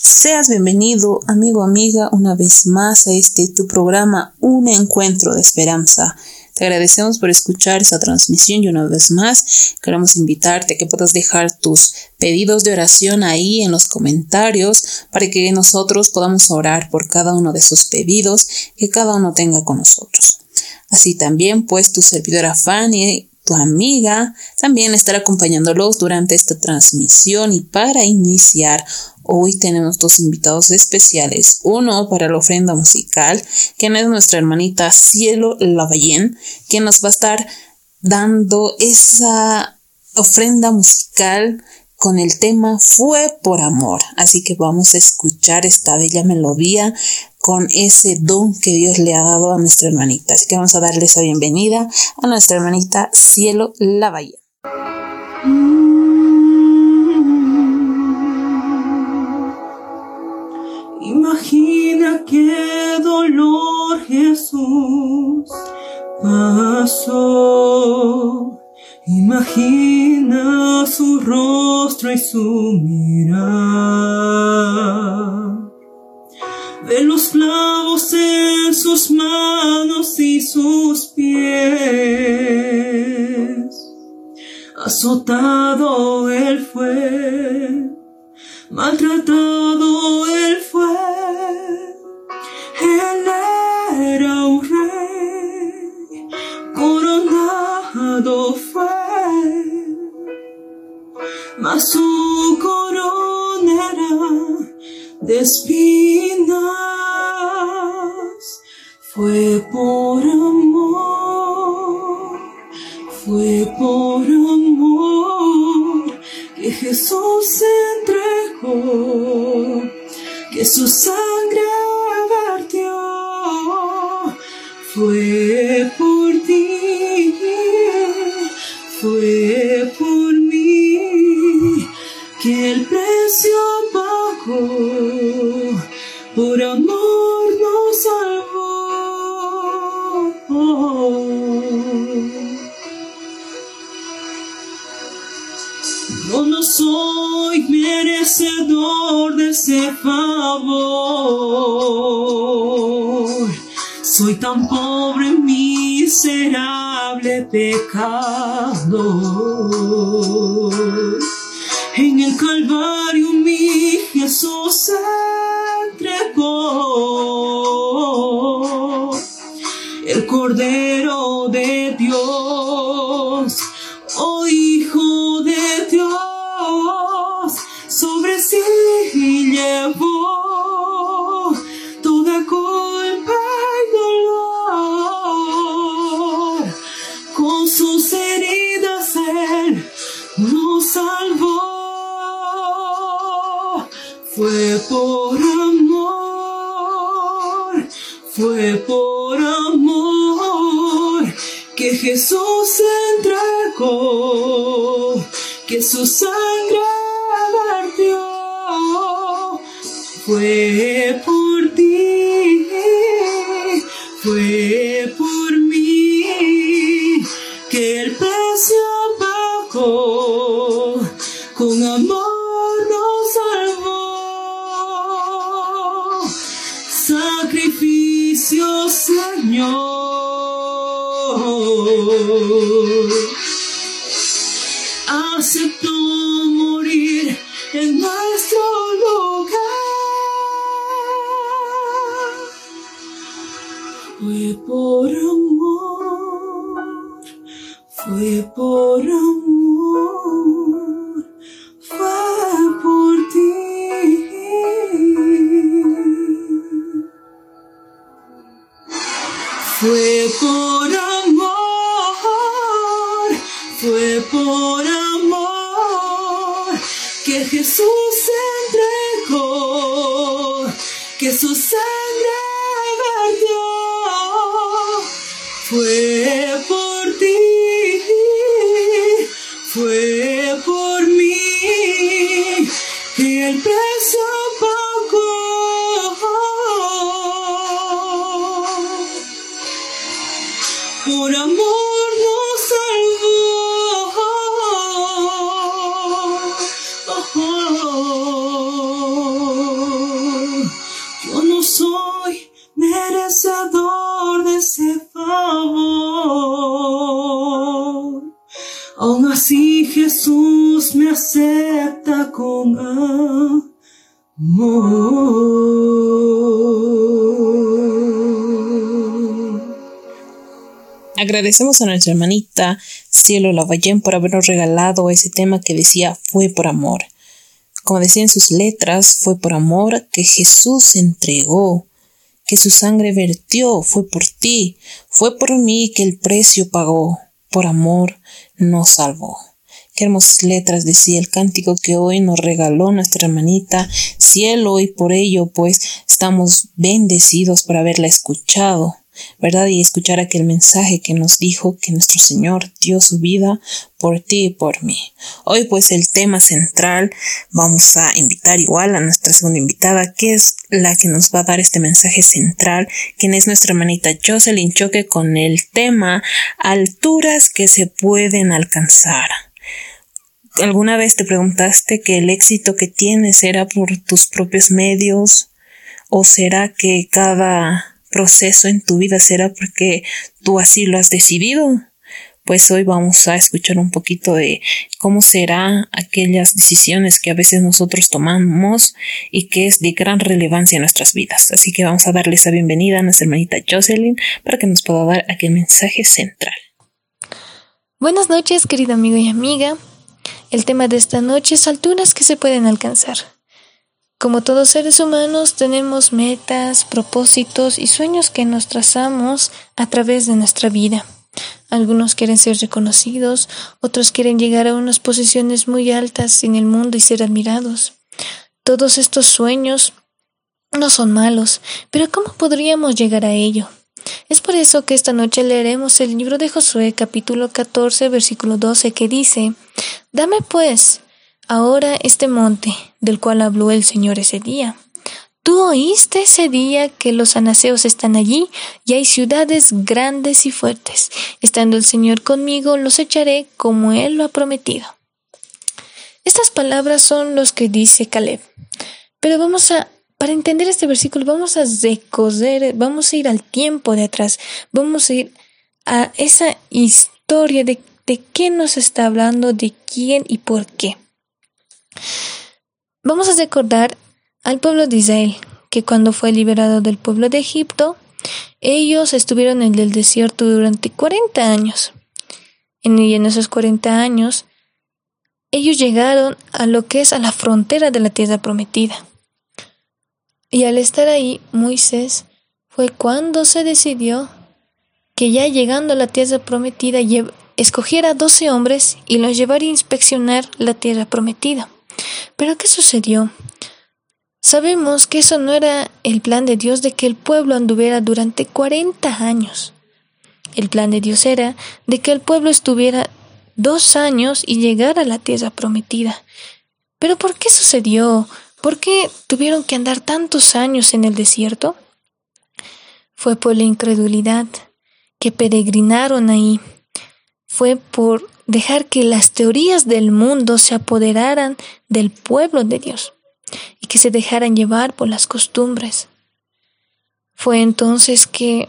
Seas bienvenido, amigo, amiga, una vez más a este tu programa Un Encuentro de Esperanza. Te agradecemos por escuchar esta transmisión y una vez más queremos invitarte a que puedas dejar tus pedidos de oración ahí en los comentarios para que nosotros podamos orar por cada uno de esos pedidos que cada uno tenga con nosotros. Así también, pues tu servidora Fanny tu amiga también estará acompañándolos durante esta transmisión y para iniciar hoy tenemos dos invitados especiales. Uno para la ofrenda musical, quien es nuestra hermanita Cielo Lavallén, quien nos va a estar dando esa ofrenda musical con el tema Fue por amor. Así que vamos a escuchar esta bella melodía con ese don que Dios le ha dado a nuestra hermanita. Así que vamos a darle esa bienvenida a nuestra hermanita Cielo La Bahía. Imagina qué dolor Jesús pasó. Imagina su rostro y su mirada de los clavos en sus manos y sus pies. Azotado él fue, maltratado él fue, él era un rey, coronado fue, mas su corona era fue por amor, fue por amor que Jesús se entregó, que su sangre tan pobre, miserable pecador. En el Calvario mi Jesús se entregó. El Cordero de Dios, fue por amor, fue por amor que Jesús se entregó, que su sangre vertió, fue por ti, fue por amor que Jesús entregó, que su sangre vertió. Fue Agradecemos a nuestra hermanita Cielo Lavallén por habernos regalado ese tema que decía fue por amor. Como decía en sus letras, fue por amor que Jesús se entregó, que su sangre vertió, fue por ti, fue por mí que el precio pagó, por amor nos salvó. Qué hermosas letras decía el cántico que hoy nos regaló nuestra hermanita Cielo y por ello pues estamos bendecidos por haberla escuchado. ¿verdad? Y escuchar aquel mensaje que nos dijo que nuestro Señor dio su vida por ti y por mí. Hoy pues el tema central vamos a invitar igual a nuestra segunda invitada, que es la que nos va a dar este mensaje central, quien es nuestra hermanita Jocelyn Choque con el tema alturas que se pueden alcanzar. ¿Alguna vez te preguntaste que el éxito que tienes era por tus propios medios? ¿O será que cada proceso en tu vida será porque tú así lo has decidido. Pues hoy vamos a escuchar un poquito de cómo serán aquellas decisiones que a veces nosotros tomamos y que es de gran relevancia en nuestras vidas. Así que vamos a darle esa bienvenida a nuestra hermanita Jocelyn para que nos pueda dar aquel mensaje central. Buenas noches, querido amigo y amiga. El tema de esta noche es alturas que se pueden alcanzar. Como todos seres humanos tenemos metas, propósitos y sueños que nos trazamos a través de nuestra vida. Algunos quieren ser reconocidos, otros quieren llegar a unas posiciones muy altas en el mundo y ser admirados. Todos estos sueños no son malos, pero ¿cómo podríamos llegar a ello? Es por eso que esta noche leeremos el libro de Josué capítulo 14 versículo 12 que dice, Dame pues ahora este monte, del cual habló el Señor ese día. Tú oíste ese día que los anaseos están allí y hay ciudades grandes y fuertes. Estando el Señor conmigo, los echaré como Él lo ha prometido. Estas palabras son los que dice Caleb. Pero vamos a, para entender este versículo, vamos a recoser, vamos a ir al tiempo de atrás, vamos a ir a esa historia de, de qué nos está hablando, de quién y por qué. Vamos a recordar al pueblo de Israel, que cuando fue liberado del pueblo de Egipto, ellos estuvieron en el desierto durante 40 años. En, en esos 40 años, ellos llegaron a lo que es a la frontera de la tierra prometida. Y al estar ahí, Moisés fue cuando se decidió que ya llegando a la tierra prometida, escogiera 12 hombres y los llevara a inspeccionar la tierra prometida. Pero ¿qué sucedió? Sabemos que eso no era el plan de Dios de que el pueblo anduviera durante 40 años. El plan de Dios era de que el pueblo estuviera dos años y llegara a la tierra prometida. Pero ¿por qué sucedió? ¿Por qué tuvieron que andar tantos años en el desierto? Fue por la incredulidad que peregrinaron ahí. Fue por dejar que las teorías del mundo se apoderaran del pueblo de Dios y que se dejaran llevar por las costumbres. Fue entonces que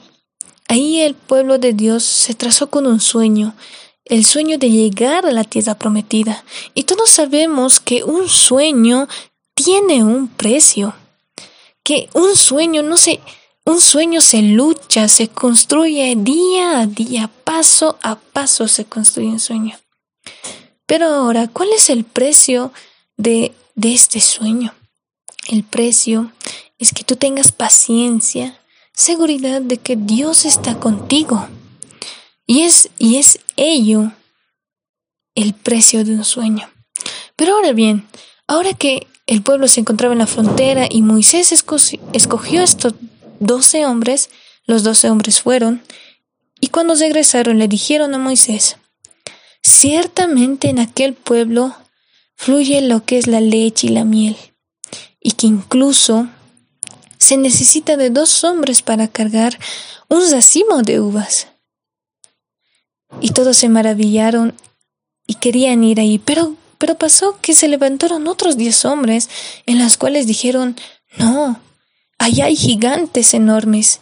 ahí el pueblo de Dios se trazó con un sueño, el sueño de llegar a la tierra prometida. Y todos sabemos que un sueño tiene un precio, que un sueño no se un sueño se lucha, se construye día a día, paso a paso se construye un sueño. Pero ahora, ¿cuál es el precio de, de este sueño? El precio es que tú tengas paciencia, seguridad de que Dios está contigo. Y es, y es ello el precio de un sueño. Pero ahora bien, ahora que el pueblo se encontraba en la frontera y Moisés escogió estos doce hombres, los doce hombres fueron, y cuando regresaron le dijeron a Moisés, ciertamente en aquel pueblo fluye lo que es la leche y la miel, y que incluso se necesita de dos hombres para cargar un racimo de uvas. Y todos se maravillaron y querían ir ahí, pero, pero pasó que se levantaron otros diez hombres, en las cuales dijeron, no, allá hay gigantes enormes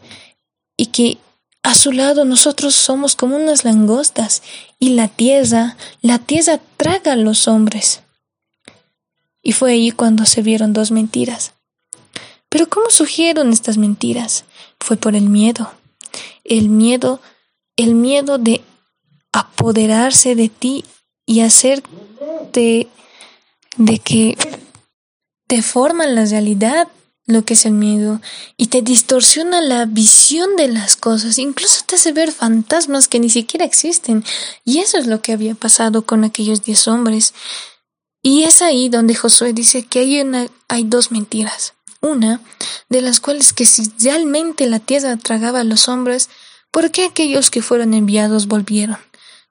y que a su lado nosotros somos como unas langostas y la tierra, la tierra traga a los hombres. Y fue ahí cuando se vieron dos mentiras. Pero ¿cómo surgieron estas mentiras? Fue por el miedo. El miedo, el miedo de apoderarse de ti y hacerte de que deforman la realidad lo que es el miedo y te distorsiona la visión de las cosas, incluso te hace ver fantasmas que ni siquiera existen. Y eso es lo que había pasado con aquellos diez hombres. Y es ahí donde Josué dice que hay, una, hay dos mentiras. Una, de las cuales que si realmente la tierra tragaba a los hombres, ¿por qué aquellos que fueron enviados volvieron?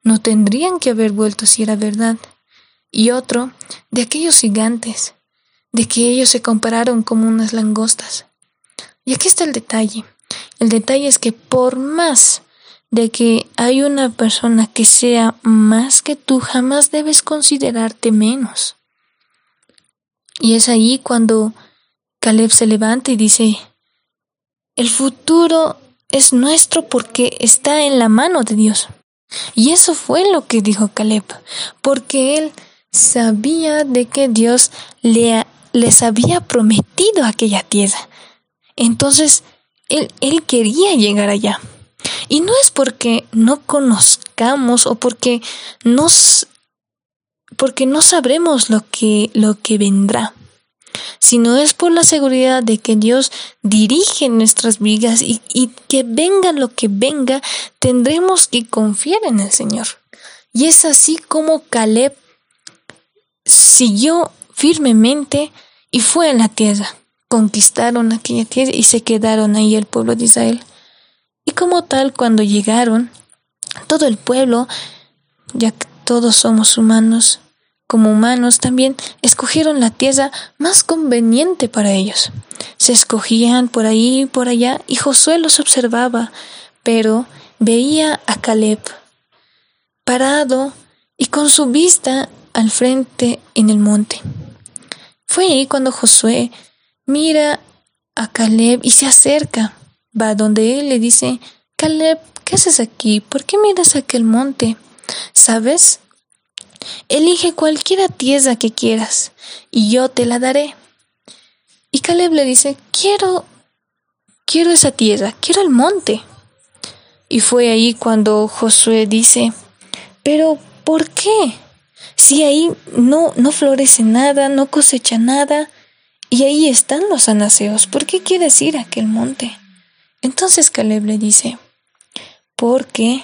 No tendrían que haber vuelto si era verdad. Y otro, de aquellos gigantes de que ellos se compararon como unas langostas. Y aquí está el detalle. El detalle es que por más de que hay una persona que sea más que tú, jamás debes considerarte menos. Y es ahí cuando Caleb se levanta y dice, el futuro es nuestro porque está en la mano de Dios. Y eso fue lo que dijo Caleb, porque él sabía de que Dios le les había prometido aquella tierra. Entonces, él, él quería llegar allá. Y no es porque no conozcamos o porque porque no sabremos lo que lo que vendrá, sino es por la seguridad de que Dios dirige nuestras vidas y, y que venga lo que venga, tendremos que confiar en el Señor. Y es así como Caleb siguió firmemente y fue a la tierra. Conquistaron aquella tierra y se quedaron ahí el pueblo de Israel. Y como tal, cuando llegaron, todo el pueblo, ya que todos somos humanos, como humanos también, escogieron la tierra más conveniente para ellos. Se escogían por ahí y por allá y Josué los observaba, pero veía a Caleb parado y con su vista al frente en el monte. Fue ahí cuando Josué mira a Caleb y se acerca. Va donde él le dice, Caleb, ¿qué haces aquí? ¿Por qué miras aquel monte? ¿Sabes? Elige cualquiera tierra que quieras y yo te la daré. Y Caleb le dice, quiero, quiero esa tierra, quiero el monte. Y fue ahí cuando Josué dice, pero ¿por qué? Si ahí no, no florece nada, no cosecha nada, y ahí están los anaseos, ¿por qué quieres ir a aquel monte? Entonces Caleb le dice, porque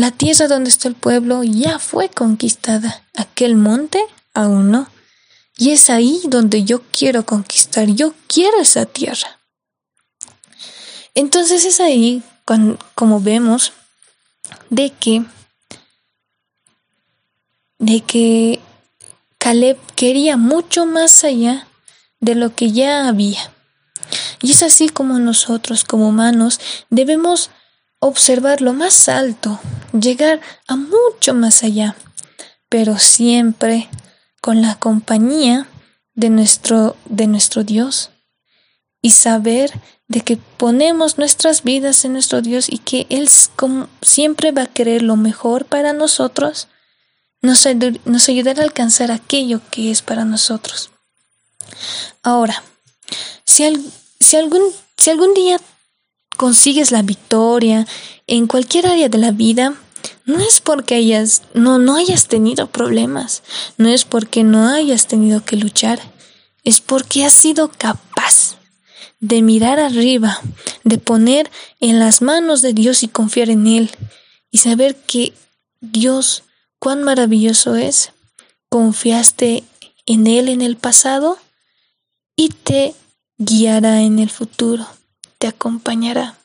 la tierra donde está el pueblo ya fue conquistada, aquel monte aún no. Y es ahí donde yo quiero conquistar, yo quiero esa tierra. Entonces es ahí como vemos de que de que Caleb quería mucho más allá de lo que ya había. Y es así como nosotros, como humanos, debemos observar lo más alto, llegar a mucho más allá, pero siempre con la compañía de nuestro, de nuestro Dios y saber de que ponemos nuestras vidas en nuestro Dios y que Él siempre va a querer lo mejor para nosotros nos, nos ayudará a alcanzar aquello que es para nosotros. Ahora, si, algún, si algún día consigues la victoria en cualquier área de la vida, no es porque hayas, no, no hayas tenido problemas, no es porque no hayas tenido que luchar, es porque has sido capaz de mirar arriba, de poner en las manos de Dios y confiar en Él, y saber que Dios cuán maravilloso es. Confiaste en Él en el pasado y te guiará en el futuro, te acompañará.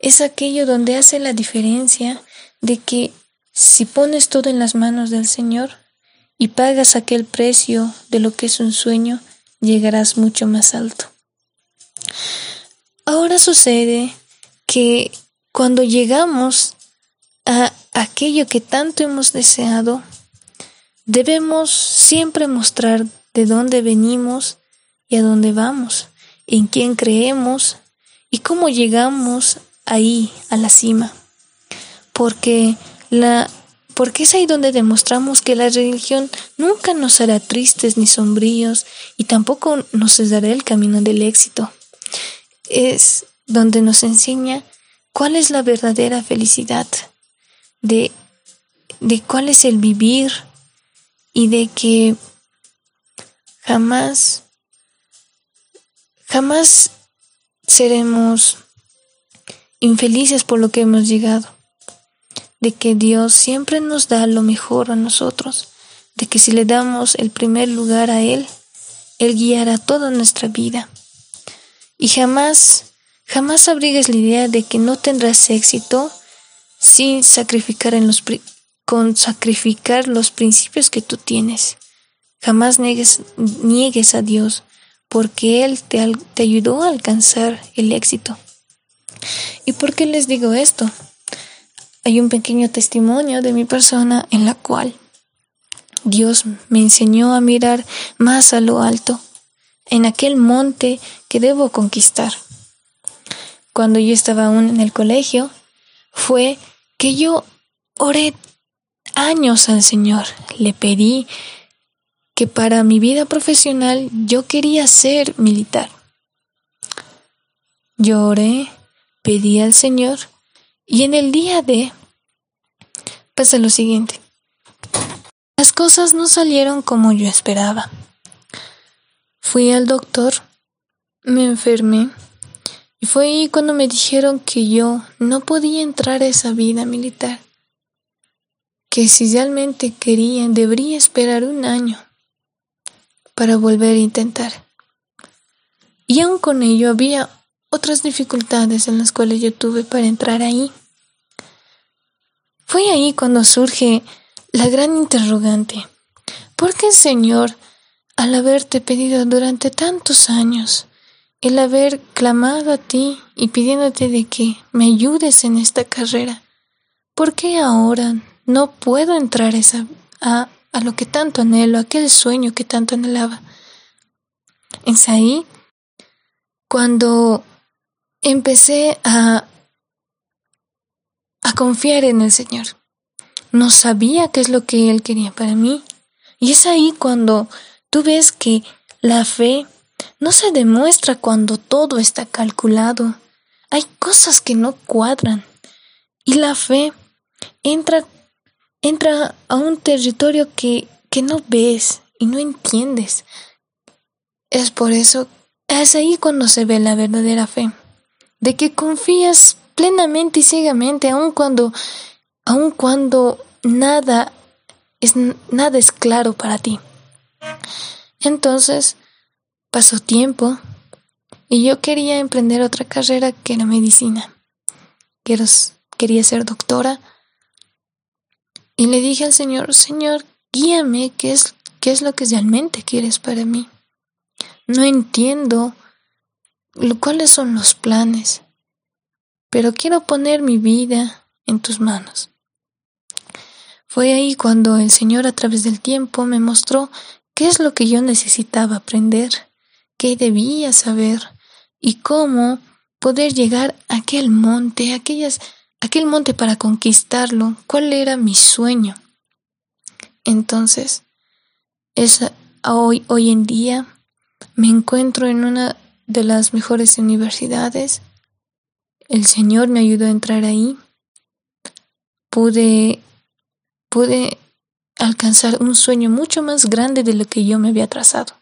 Es aquello donde hace la diferencia de que si pones todo en las manos del Señor y pagas aquel precio de lo que es un sueño, llegarás mucho más alto. Ahora sucede que cuando llegamos a aquello que tanto hemos deseado, debemos siempre mostrar de dónde venimos y a dónde vamos, en quién creemos y cómo llegamos ahí a la cima. Porque la porque es ahí donde demostramos que la religión nunca nos hará tristes ni sombríos y tampoco nos dará el camino del éxito. Es donde nos enseña cuál es la verdadera felicidad, de, de cuál es el vivir y de que jamás, jamás seremos infelices por lo que hemos llegado de que Dios siempre nos da lo mejor a nosotros, de que si le damos el primer lugar a Él, Él guiará toda nuestra vida. Y jamás, jamás abrigues la idea de que no tendrás éxito sin sacrificar los con sacrificar los principios que tú tienes. Jamás niegues a Dios, porque Él te, te ayudó a alcanzar el éxito. ¿Y por qué les digo esto? hay un pequeño testimonio de mi persona en la cual Dios me enseñó a mirar más a lo alto, en aquel monte que debo conquistar. Cuando yo estaba aún en el colegio, fue que yo oré años al Señor, le pedí que para mi vida profesional yo quería ser militar. Yo oré, pedí al Señor y en el día de pasa lo siguiente. Las cosas no salieron como yo esperaba. Fui al doctor, me enfermé y fue ahí cuando me dijeron que yo no podía entrar a esa vida militar, que si realmente quería debería esperar un año para volver a intentar. Y aún con ello había otras dificultades en las cuales yo tuve para entrar ahí. Fue ahí cuando surge la gran interrogante. ¿Por qué, Señor, al haberte pedido durante tantos años, el haber clamado a ti y pidiéndote de que me ayudes en esta carrera, ¿por qué ahora no puedo entrar esa, a, lo que tanto anhelo, aquel sueño que tanto anhelaba? Es ahí cuando empecé a, a confiar en el Señor. No sabía qué es lo que Él quería para mí. Y es ahí cuando tú ves que la fe no se demuestra cuando todo está calculado. Hay cosas que no cuadran. Y la fe entra, entra a un territorio que, que no ves y no entiendes. Es por eso, es ahí cuando se ve la verdadera fe de que confías plenamente y ciegamente, aun cuando, aun cuando nada es, nada es claro para ti. Entonces, pasó tiempo y yo quería emprender otra carrera que era medicina. Quería ser doctora. Y le dije al Señor, Señor, guíame, ¿qué es, qué es lo que realmente quieres para mí? No entiendo cuáles son los planes, pero quiero poner mi vida en tus manos. Fue ahí cuando el Señor a través del tiempo me mostró qué es lo que yo necesitaba aprender, qué debía saber y cómo poder llegar a aquel monte, aquellas, aquel monte para conquistarlo, cuál era mi sueño. Entonces, es hoy, hoy en día me encuentro en una de las mejores universidades. El Señor me ayudó a entrar ahí. Pude, pude alcanzar un sueño mucho más grande de lo que yo me había trazado.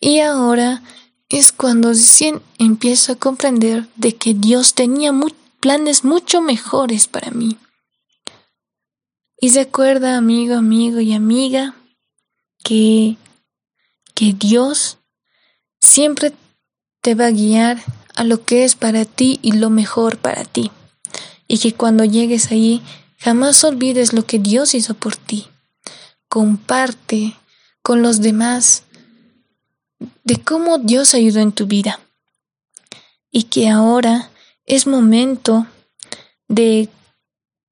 Y ahora es cuando recién empiezo a comprender de que Dios tenía planes mucho mejores para mí. Y recuerda, amigo, amigo y amiga, que, que Dios siempre te va a guiar a lo que es para ti y lo mejor para ti. Y que cuando llegues allí, jamás olvides lo que Dios hizo por ti. Comparte con los demás de cómo Dios ayudó en tu vida. Y que ahora es momento de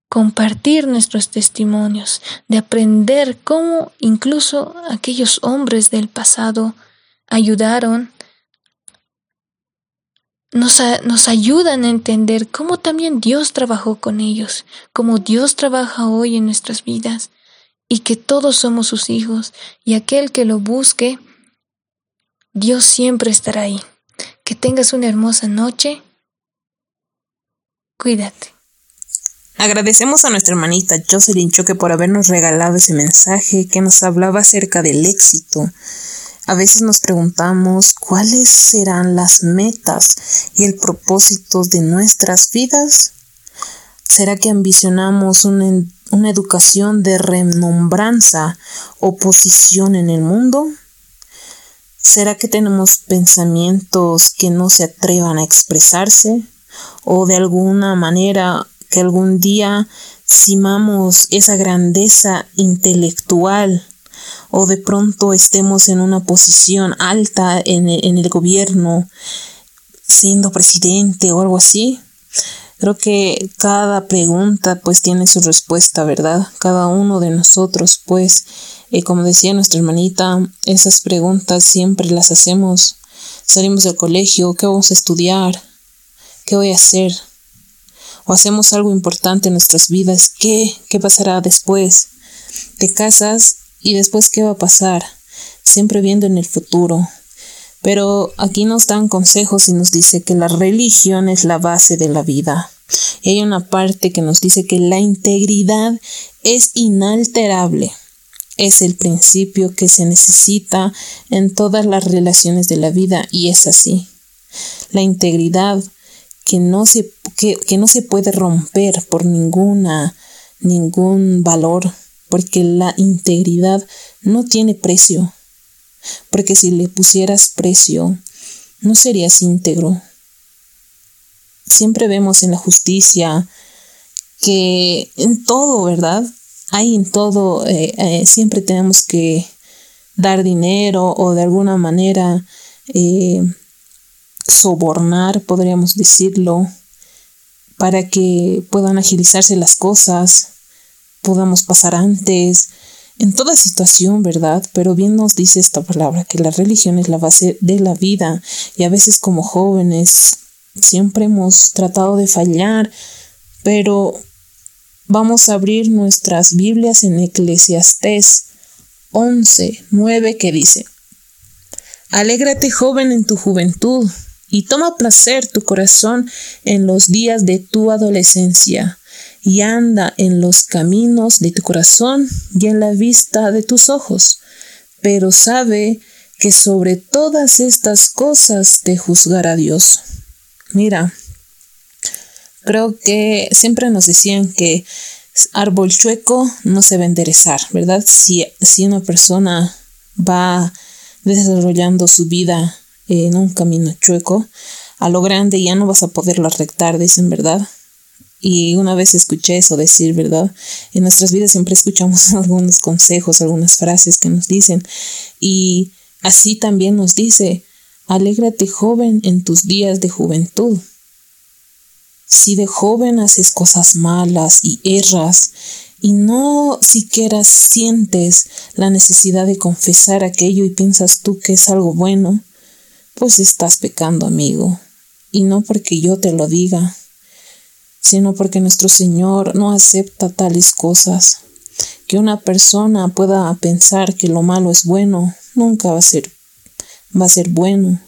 compartir nuestros testimonios, de aprender cómo incluso aquellos hombres del pasado ayudaron nos, nos ayudan a entender cómo también Dios trabajó con ellos, cómo Dios trabaja hoy en nuestras vidas y que todos somos sus hijos y aquel que lo busque, Dios siempre estará ahí. Que tengas una hermosa noche. Cuídate. Agradecemos a nuestra hermanita Jocelyn Choque por habernos regalado ese mensaje que nos hablaba acerca del éxito. A veces nos preguntamos cuáles serán las metas y el propósito de nuestras vidas. ¿Será que ambicionamos una, educación de renombranza o posición en el mundo? ¿Será que tenemos pensamientos que no se atrevan a expresarse? ¿O de alguna manera que algún día simamos esa grandeza intelectual o de pronto estemos en una posición alta en el, en el gobierno, siendo presidente o algo así? Creo que cada pregunta pues tiene su respuesta, ¿verdad? Cada uno de nosotros pues, eh, como decía nuestra hermanita, esas preguntas siempre las hacemos. Salimos del colegio, ¿qué vamos a estudiar? ¿Qué voy a hacer? O hacemos algo importante en nuestras vidas, ¿qué? ¿Qué pasará después? Te casas y después ¿qué va a pasar? Siempre viendo en el futuro. Pero aquí nos dan consejos y nos dice que la religión es la base de la vida. Y hay una parte que nos dice que la integridad es inalterable. Es el principio que se necesita en todas las relaciones de la vida y es así. La integridad que no se, que, que no se puede romper por ninguna, ningún valor, porque la integridad no tiene precio porque si le pusieras precio, no serías íntegro. Siempre vemos en la justicia que en todo, ¿verdad? Hay en todo, eh, eh, siempre tenemos que dar dinero o de alguna manera eh, sobornar, podríamos decirlo, para que puedan agilizarse las cosas, podamos pasar antes, en toda situación, ¿verdad? Pero bien nos dice esta palabra, que la religión es la base de la vida y a veces como jóvenes siempre hemos tratado de fallar, pero vamos a abrir nuestras Biblias en Eclesiastés 11, 9 que dice, Alégrate joven en tu juventud y toma placer tu corazón en los días de tu adolescencia y anda en los caminos de tu corazón y en la vista de tus ojos, pero sabe que sobre todas estas cosas te juzgará Dios. Mira, creo que siempre nos decían que árbol chueco no se va a enderezar, ¿verdad? Si, si una persona va desarrollando su vida en un camino chueco, a lo grande ya no vas a poderlo arrectar, dicen, ¿verdad? Y una vez escuché eso decir, ¿verdad? En nuestras vidas siempre escuchamos algunos consejos, algunas frases que nos dicen. Y así también nos dice, alégrate joven en tus días de juventud. Si de joven haces cosas malas y erras y no siquiera sientes la necesidad de confesar aquello y piensas tú que es algo bueno, pues estás pecando, amigo. Y no porque yo te lo diga, sino porque nuestro Señor no acepta tales cosas. Que una persona pueda pensar que lo malo es bueno, nunca va a ser, va a ser bueno.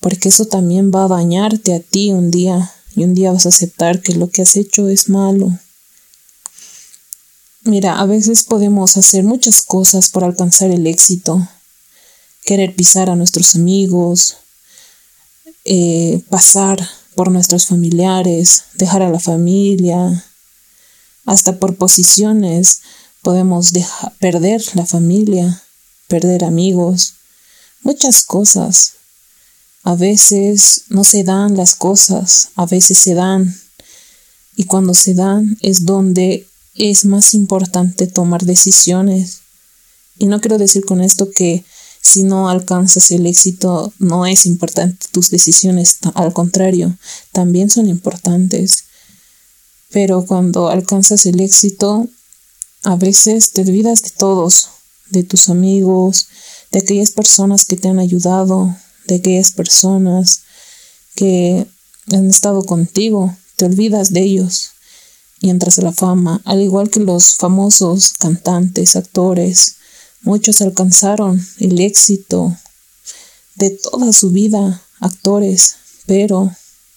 Porque eso también va a dañarte a ti un día y un día vas a aceptar que lo que has hecho es malo. Mira, a veces podemos hacer muchas cosas por alcanzar el éxito. Querer pisar a nuestros amigos, eh, pasar por nuestros familiares, dejar a la familia, hasta por posiciones podemos perder la familia, perder amigos, muchas cosas. A veces no se dan las cosas, a veces se dan. Y cuando se dan es donde es más importante tomar decisiones. Y no quiero decir con esto que si no alcanzas el éxito, no es importante tus decisiones, al contrario, también son importantes. Pero cuando alcanzas el éxito, a veces te olvidas de todos, de tus amigos, de aquellas personas que te han ayudado, de aquellas personas que han estado contigo, te olvidas de ellos y entras a la fama, al igual que los famosos cantantes, actores, muchos alcanzaron el éxito de toda su vida, actores, pero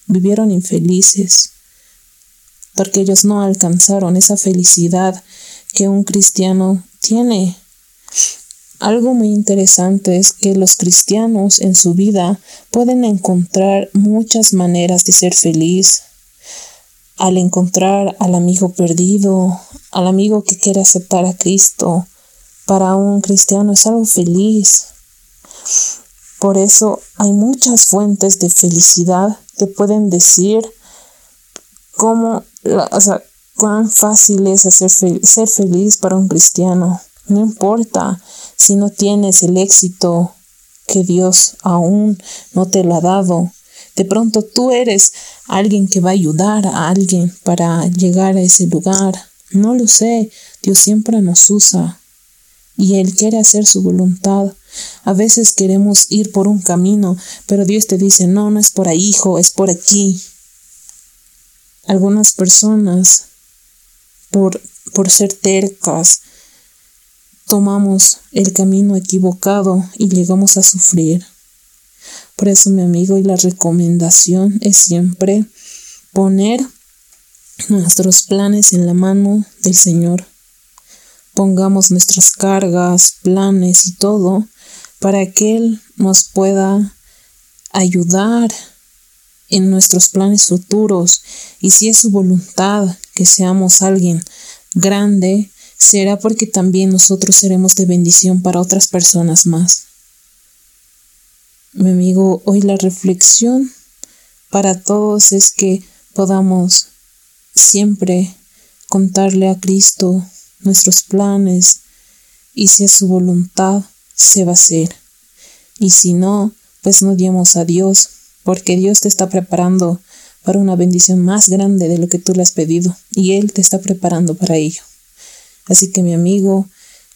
vivieron infelices, porque ellos no alcanzaron esa felicidad que un cristiano tiene. Algo muy interesante es que los cristianos en su vida pueden encontrar muchas maneras de ser feliz. Al encontrar al amigo perdido, al amigo que quiere aceptar a Cristo, para un cristiano es algo feliz. Por eso hay muchas fuentes de felicidad que pueden decir cómo, o sea, cuán fácil es hacer ser feliz para un cristiano. No importa si no tienes el éxito que Dios aún no te lo ha dado. De pronto tú eres alguien que va a ayudar a alguien para llegar a ese lugar. No lo sé, Dios siempre nos usa y Él quiere hacer su voluntad. A veces queremos ir por un camino, pero Dios te dice, no, no es por ahí, hijo, es por aquí. Algunas personas, por, por ser tercas, tomamos el camino equivocado y llegamos a sufrir. Por eso, mi amigo, y la recomendación es siempre poner nuestros planes en la mano del Señor. Pongamos nuestras cargas, planes y todo para que Él nos pueda ayudar en nuestros planes futuros y si es su voluntad que seamos alguien grande, será porque también nosotros seremos de bendición para otras personas más. Mi amigo, hoy la reflexión para todos es que podamos siempre contarle a Cristo nuestros planes y si es su voluntad, se va a hacer. Y si no, pues no diemos a Dios, porque Dios te está preparando para una bendición más grande de lo que tú le has pedido y Él te está preparando para ello. Así que mi amigo,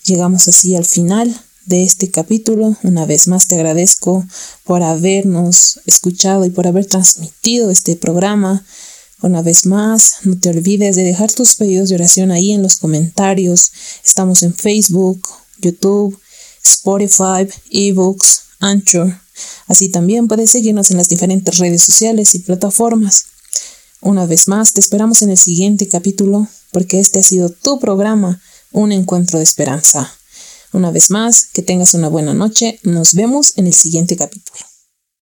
llegamos así al final de este capítulo. Una vez más te agradezco por habernos escuchado y por haber transmitido este programa. Una vez más, no te olvides de dejar tus pedidos de oración ahí en los comentarios. Estamos en Facebook, YouTube, Spotify, eBooks, Anchor. Así también puedes seguirnos en las diferentes redes sociales y plataformas. Una vez más, te esperamos en el siguiente capítulo porque este ha sido tu programa, Un Encuentro de Esperanza. Una vez más, que tengas una buena noche. Nos vemos en el siguiente capítulo.